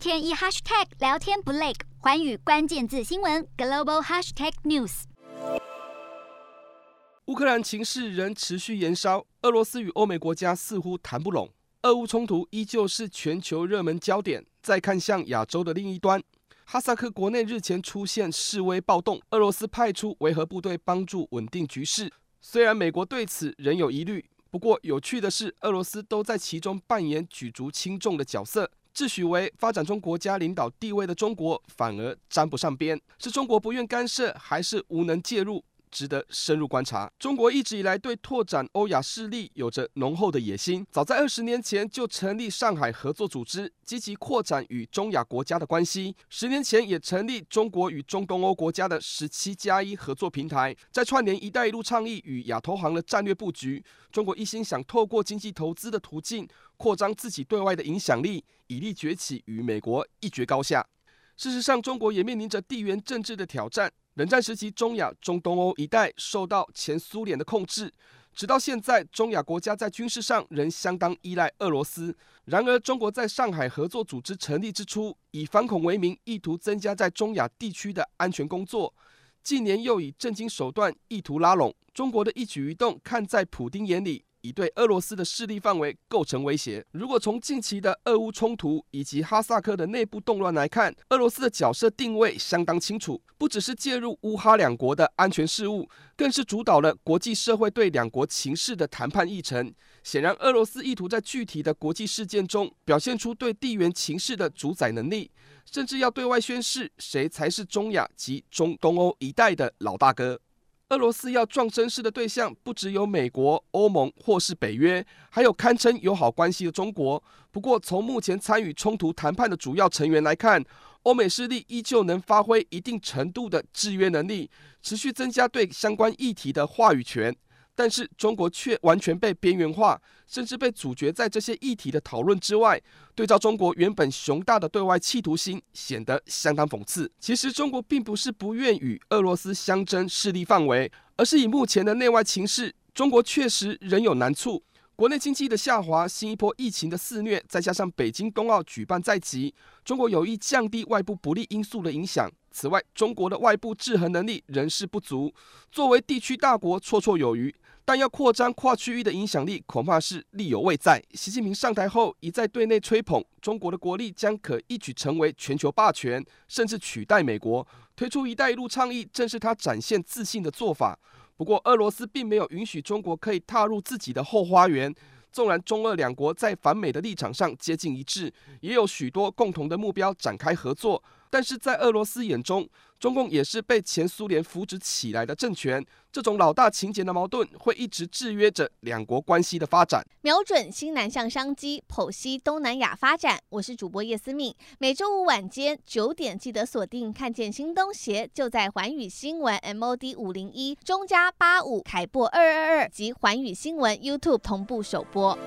天一 hashtag 聊天不累，环宇关键字新闻 global hashtag news。乌克兰情势仍持续延烧，俄罗斯与欧美国家似乎谈不拢，俄乌冲突依旧是全球热门焦点。再看向亚洲的另一端，哈萨克国内日前出现示威暴动，俄罗斯派出维和部队帮助稳定局势。虽然美国对此仍有疑虑，不过有趣的是，俄罗斯都在其中扮演举足轻重的角色。自诩为发展中国家领导地位的中国，反而沾不上边，是中国不愿干涉，还是无能介入？值得深入观察。中国一直以来对拓展欧亚势力有着浓厚的野心，早在二十年前就成立上海合作组织，积极扩展与中亚国家的关系。十年前也成立中国与中东欧国家的十七加一合作平台，在串联“一带一路”倡议与亚投行的战略布局。中国一心想透过经济投资的途径扩张自己对外的影响力，以利崛起与美国一决高下。事实上，中国也面临着地缘政治的挑战。冷战时期，中亚、中东欧一带受到前苏联的控制，直到现在，中亚国家在军事上仍相当依赖俄罗斯。然而，中国在上海合作组织成立之初，以反恐为名，意图增加在中亚地区的安全工作；近年又以震惊手段意图拉拢。中国的一举一动，看在普丁眼里。已对俄罗斯的势力范围构成威胁。如果从近期的俄乌冲突以及哈萨克的内部动乱来看，俄罗斯的角色定位相当清楚，不只是介入乌哈两国的安全事务，更是主导了国际社会对两国情势的谈判议程。显然，俄罗斯意图在具体的国际事件中表现出对地缘情势的主宰能力，甚至要对外宣示谁才是中亚及中东欧一带的老大哥。俄罗斯要撞声势的对象不只有美国、欧盟或是北约，还有堪称友好关系的中国。不过，从目前参与冲突谈判的主要成员来看，欧美势力依旧能发挥一定程度的制约能力，持续增加对相关议题的话语权。但是中国却完全被边缘化，甚至被阻绝在这些议题的讨论之外。对照中国原本雄大的对外企图心，显得相当讽刺。其实中国并不是不愿与俄罗斯相争势力范围，而是以目前的内外情势，中国确实仍有难处。国内经济的下滑，新一波疫情的肆虐，再加上北京冬奥举办在即，中国有意降低外部不利因素的影响。此外，中国的外部制衡能力仍是不足，作为地区大国绰绰有余。但要扩张跨区域的影响力，恐怕是力有未在。习近平上台后，一再对内吹捧中国的国力将可一举成为全球霸权，甚至取代美国。推出“一带一路”倡议，正是他展现自信的做法。不过，俄罗斯并没有允许中国可以踏入自己的后花园。纵然中俄两国在反美的立场上接近一致，也有许多共同的目标展开合作，但是在俄罗斯眼中，中共也是被前苏联扶植起来的政权，这种老大情节的矛盾会一直制约着两国关系的发展。瞄准新南向商机，剖析东南亚发展。我是主播叶思敏，每周五晚间九点记得锁定，看见新东协就在寰宇新闻 MOD 五零一中加八五凯播二二二及寰宇新闻 YouTube 同步首播。